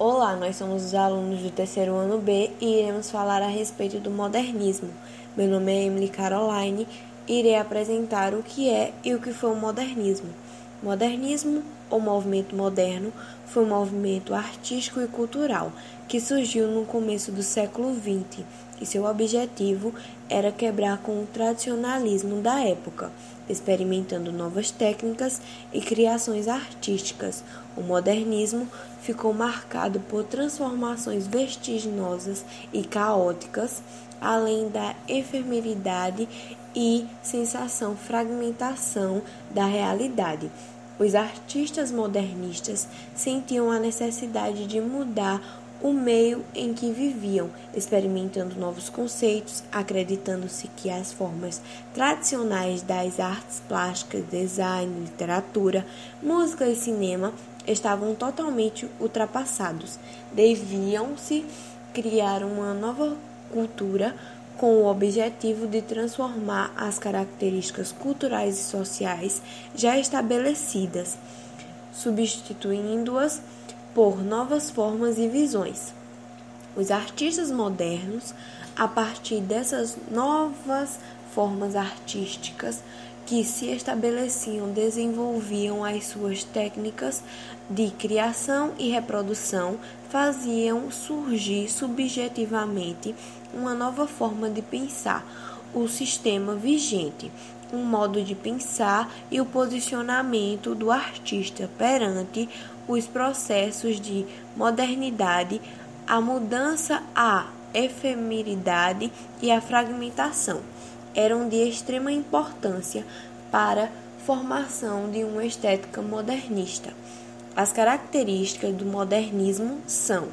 Olá, nós somos os alunos do terceiro ano B e iremos falar a respeito do modernismo. Meu nome é Emily Caroline e irei apresentar o que é e o que foi o modernismo. Modernismo, ou movimento moderno, foi um movimento artístico e cultural que surgiu no começo do século XX e seu objetivo era quebrar com o tradicionalismo da época, experimentando novas técnicas e criações artísticas. O modernismo ficou marcado por transformações vertiginosas e caóticas, além da efemeridade e sensação fragmentação da realidade. Os artistas modernistas sentiam a necessidade de mudar o meio em que viviam, experimentando novos conceitos, acreditando-se que as formas tradicionais das artes plásticas, design, literatura, música e cinema estavam totalmente ultrapassados. Deviam-se criar uma nova cultura com o objetivo de transformar as características culturais e sociais já estabelecidas, substituindo-as por novas formas e visões. Os artistas modernos, a partir dessas novas formas artísticas que se estabeleciam, desenvolviam as suas técnicas de criação e reprodução, faziam surgir subjetivamente uma nova forma de pensar o sistema vigente, um modo de pensar e o posicionamento do artista perante os processos de modernidade, a mudança, a efemeridade e a fragmentação eram de extrema importância para a formação de uma estética modernista. As características do modernismo são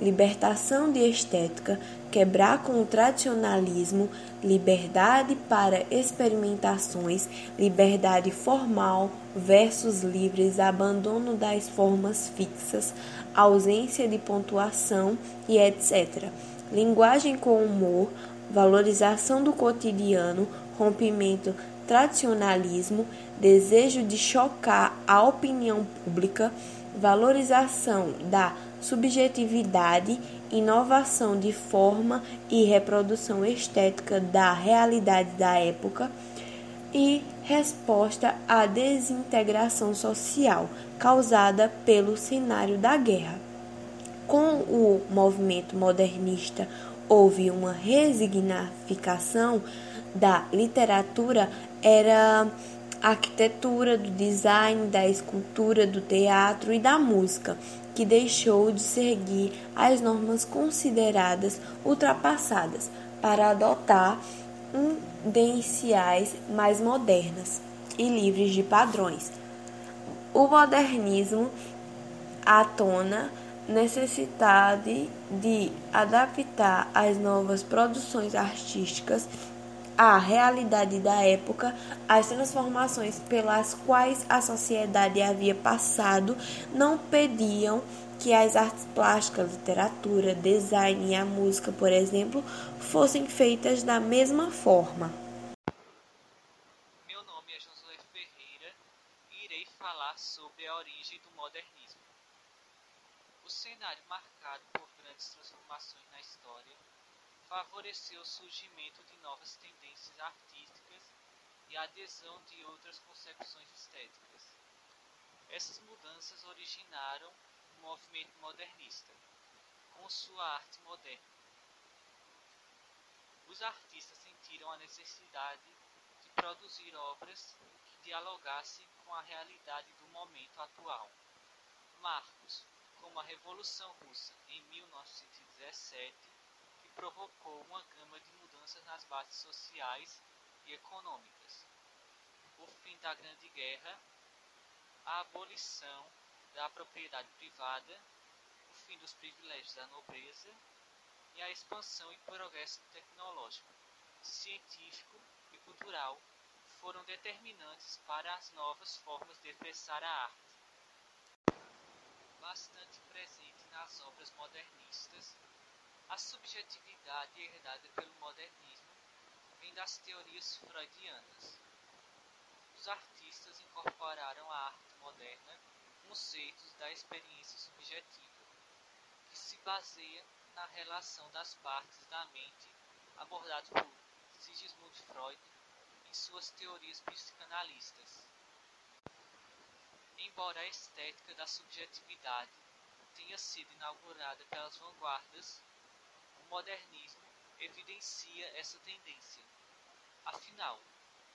libertação de estética, quebrar com o tradicionalismo, liberdade para experimentações, liberdade formal versus livres, abandono das formas fixas, ausência de pontuação e etc. Linguagem com humor, valorização do cotidiano, rompimento tradicionalismo, desejo de chocar a opinião pública, valorização da subjetividade, inovação de forma e reprodução estética da realidade da época e resposta à desintegração social causada pelo cenário da guerra. Com o movimento modernista, houve uma resignificação da literatura, era arquitetura, do design, da escultura, do teatro e da música, que deixou de seguir as normas consideradas ultrapassadas para adotar tendenciais mais modernas e livres de padrões. O modernismo atona necessidade de adaptar as novas produções artísticas à realidade da época, as transformações pelas quais a sociedade havia passado não pediam que as artes plásticas, literatura, design e a música, por exemplo, fossem feitas da mesma forma. Meu nome é Josué Ferreira e irei falar sobre a origem do modernismo. O cenário marcado por grandes transformações na história favoreceu o surgimento de novas tendências artísticas e a adesão de outras concepções estéticas. Essas mudanças originaram o movimento modernista, com sua arte moderna. Os artistas sentiram a necessidade de produzir obras que dialogassem com a realidade do momento atual. Marcos, como a Revolução Russa em 1917, provocou uma gama de mudanças nas bases sociais e econômicas. O fim da Grande Guerra, a abolição da propriedade privada, o fim dos privilégios da nobreza e a expansão e progresso tecnológico, científico e cultural foram determinantes para as novas formas de expressar a arte. Bastante presente nas obras modernistas a subjetividade herdada pelo modernismo vem das teorias freudianas. Os artistas incorporaram à arte moderna conceitos da experiência subjetiva, baseia na relação das partes da mente abordado por Sigmund Freud em suas teorias psicanalistas. Embora a estética da subjetividade tenha sido inaugurada pelas vanguardas, modernismo evidencia essa tendência. Afinal,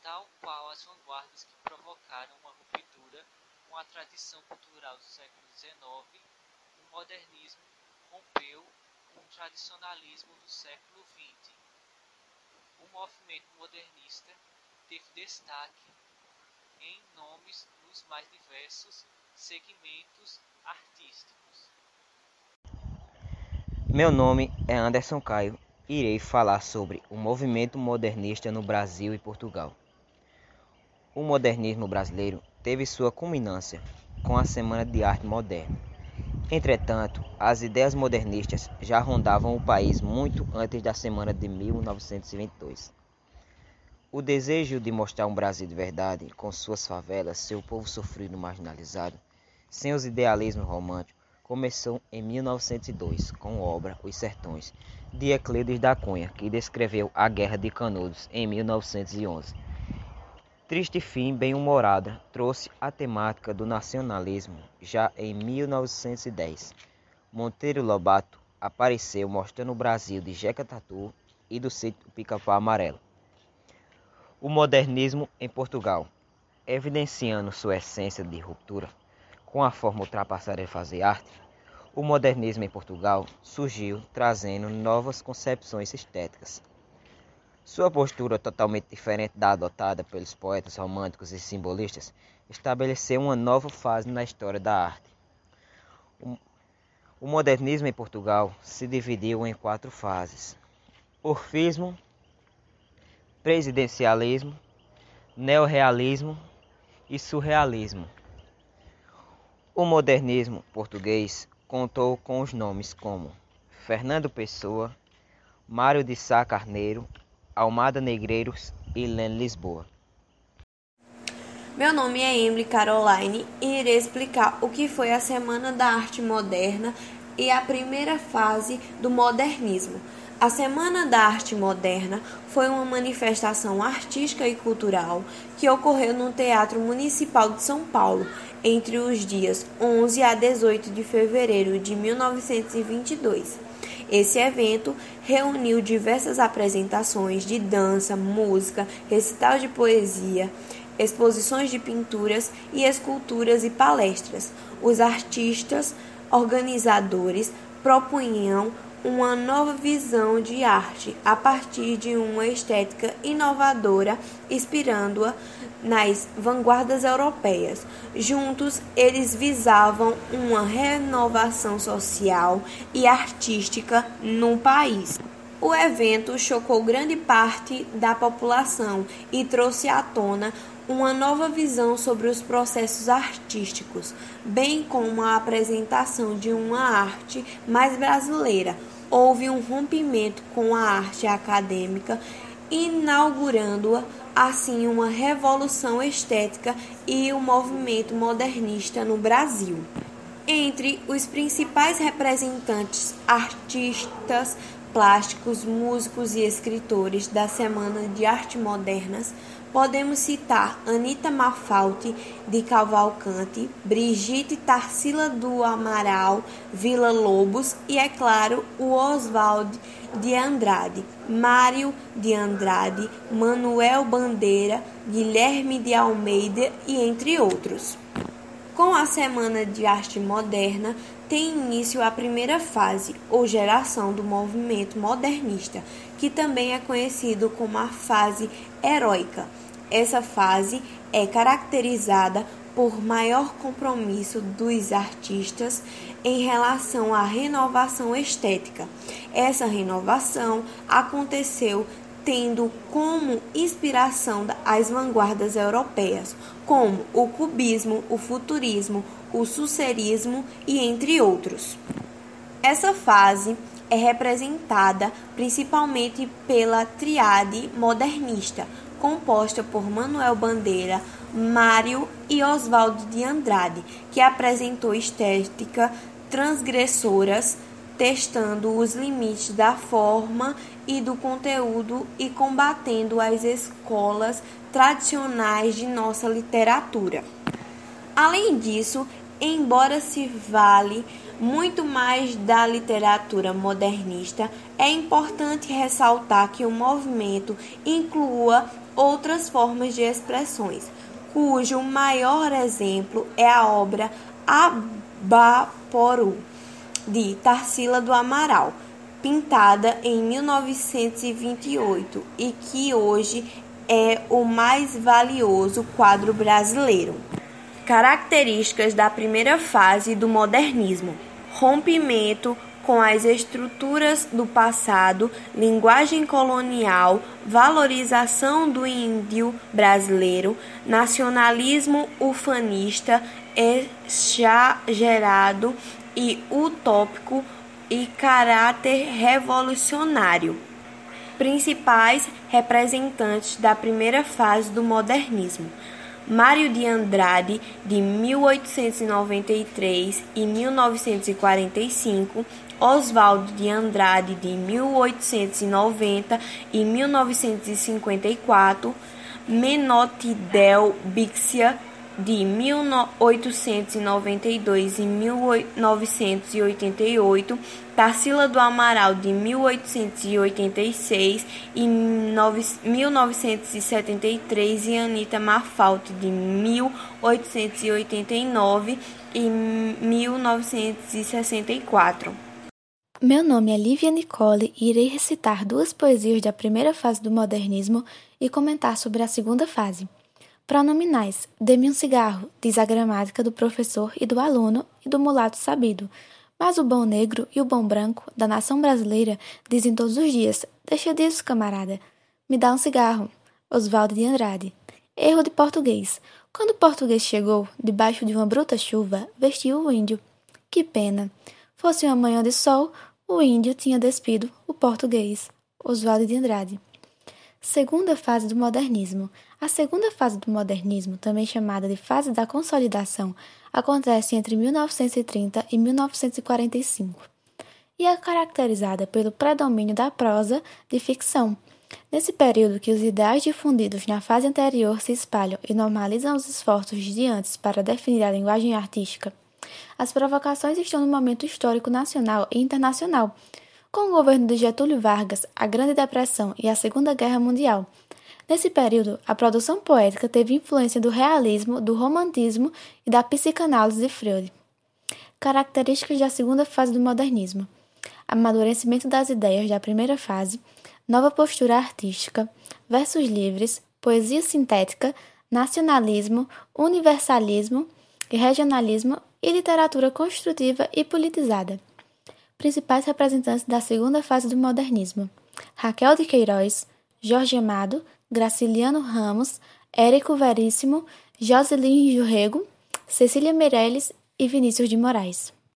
tal qual as vanguardas que provocaram uma ruptura com a tradição cultural do século XIX, o modernismo rompeu com o tradicionalismo do século XX. O movimento modernista teve destaque em nomes nos mais diversos segmentos artísticos. Meu nome é Anderson Caio e irei falar sobre o movimento modernista no Brasil e Portugal. O modernismo brasileiro teve sua culminância com a Semana de Arte Moderna. Entretanto, as ideias modernistas já rondavam o país muito antes da Semana de 1922. O desejo de mostrar um Brasil de verdade, com suas favelas, seu povo sofrido marginalizado, sem os idealismos românticos, começou em 1902 com a obra Os Sertões, de Euclides da Cunha, que descreveu a Guerra de Canudos em 1911. Triste Fim Bem-Humorada trouxe a temática do nacionalismo já em 1910. Monteiro Lobato apareceu mostrando o Brasil de Jeca Tatu e do sítio Pica-Pau Amarelo. O modernismo em Portugal, evidenciando sua essência de ruptura com a forma ultrapassada de fazer arte, o modernismo em Portugal surgiu trazendo novas concepções estéticas sua postura totalmente diferente da adotada pelos poetas românticos e simbolistas estabeleceu uma nova fase na história da arte. O modernismo em Portugal se dividiu em quatro fases: orfismo, presidencialismo, neorrealismo e surrealismo. O modernismo português contou com os nomes como Fernando Pessoa, Mário de Sá Carneiro Almada Negreiros e Len Lisboa. Meu nome é Emily Caroline e irei explicar o que foi a Semana da Arte Moderna e a primeira fase do modernismo. A Semana da Arte Moderna foi uma manifestação artística e cultural que ocorreu no Teatro Municipal de São Paulo entre os dias 11 a 18 de fevereiro de 1922. Esse evento reuniu diversas apresentações de dança, música, recital de poesia, exposições de pinturas e esculturas e palestras. Os artistas organizadores propunham uma nova visão de arte a partir de uma estética inovadora, inspirando-a nas vanguardas europeias. Juntos, eles visavam uma renovação social e artística no país. O evento chocou grande parte da população e trouxe à tona uma nova visão sobre os processos artísticos, bem como a apresentação de uma arte mais brasileira. Houve um rompimento com a arte acadêmica, inaugurando-a assim uma revolução estética e o movimento modernista no Brasil. Entre os principais representantes artistas plásticos, músicos e escritores da Semana de Arte Modernas, podemos citar Anita Mafalti de Cavalcante, Brigitte Tarsila do Amaral, Vila Lobos e, é claro, o Oswald de Andrade, Mário de Andrade, Manuel Bandeira, Guilherme de Almeida e entre outros. Com a Semana de Arte Moderna, tem início a primeira fase, ou geração do movimento modernista, que também é conhecido como a fase heróica. Essa fase é caracterizada por maior compromisso dos artistas em relação à renovação estética. Essa renovação aconteceu tendo como inspiração as vanguardas europeias, como o cubismo, o futurismo, o sucerismo e entre outros. Essa fase é representada principalmente pela triade modernista, composta por Manuel Bandeira, Mário e Oswaldo de Andrade, que apresentou estética transgressoras testando os limites da forma e do conteúdo e combatendo as escolas tradicionais de nossa literatura. Além disso, embora se vale muito mais da literatura modernista, é importante ressaltar que o movimento inclua outras formas de expressões, cujo maior exemplo é a obra Abaporu, de Tarsila do Amaral, pintada em 1928 e que hoje é o mais valioso quadro brasileiro. Características da primeira fase do modernismo: rompimento com as estruturas do passado, linguagem colonial, valorização do índio brasileiro, nacionalismo ufanista, exagerado e utópico e caráter revolucionário. Principais representantes da primeira fase do modernismo: Mário de Andrade, de 1893 e 1945, Oswaldo de Andrade, de 1890 e 1954, Menotti Del Bixia, de 1892 e 1988, Tarsila do Amaral de 1886 e 1973 e Anita Mafalte de 1889 e 1964. Meu nome é Lívia Nicole e irei recitar duas poesias da primeira fase do modernismo e comentar sobre a segunda fase. Pronominais: dê-me um cigarro, diz a gramática do professor e do aluno e do mulato sabido. Mas o bom negro e o bom branco da nação brasileira dizem todos os dias: deixa disso, camarada. Me dá um cigarro. Oswaldo de Andrade. Erro de português. Quando o português chegou, debaixo de uma bruta chuva, vestiu o índio. Que pena. Fosse uma manhã de sol, o índio tinha despido o português. Oswaldo de Andrade. Segunda fase do modernismo. A segunda fase do modernismo, também chamada de fase da consolidação, acontece entre 1930 e 1945 e é caracterizada pelo predomínio da prosa de ficção. Nesse período que os ideais difundidos na fase anterior se espalham e normalizam os esforços de antes para definir a linguagem artística, as provocações estão no momento histórico nacional e internacional, com o governo de Getúlio Vargas, a Grande Depressão e a Segunda Guerra Mundial. Nesse período, a produção poética teve influência do realismo, do romantismo e da psicanálise de Freud. Características da segunda fase do modernismo: amadurecimento das ideias da primeira fase, nova postura artística, versos livres, poesia sintética, nacionalismo, universalismo e regionalismo e literatura construtiva e politizada principais representantes da segunda fase do modernismo: Raquel de Queiroz, Jorge Amado, Graciliano Ramos, Érico Veríssimo, Joselin Jurrego, Cecília Meirelles e Vinícius de Moraes.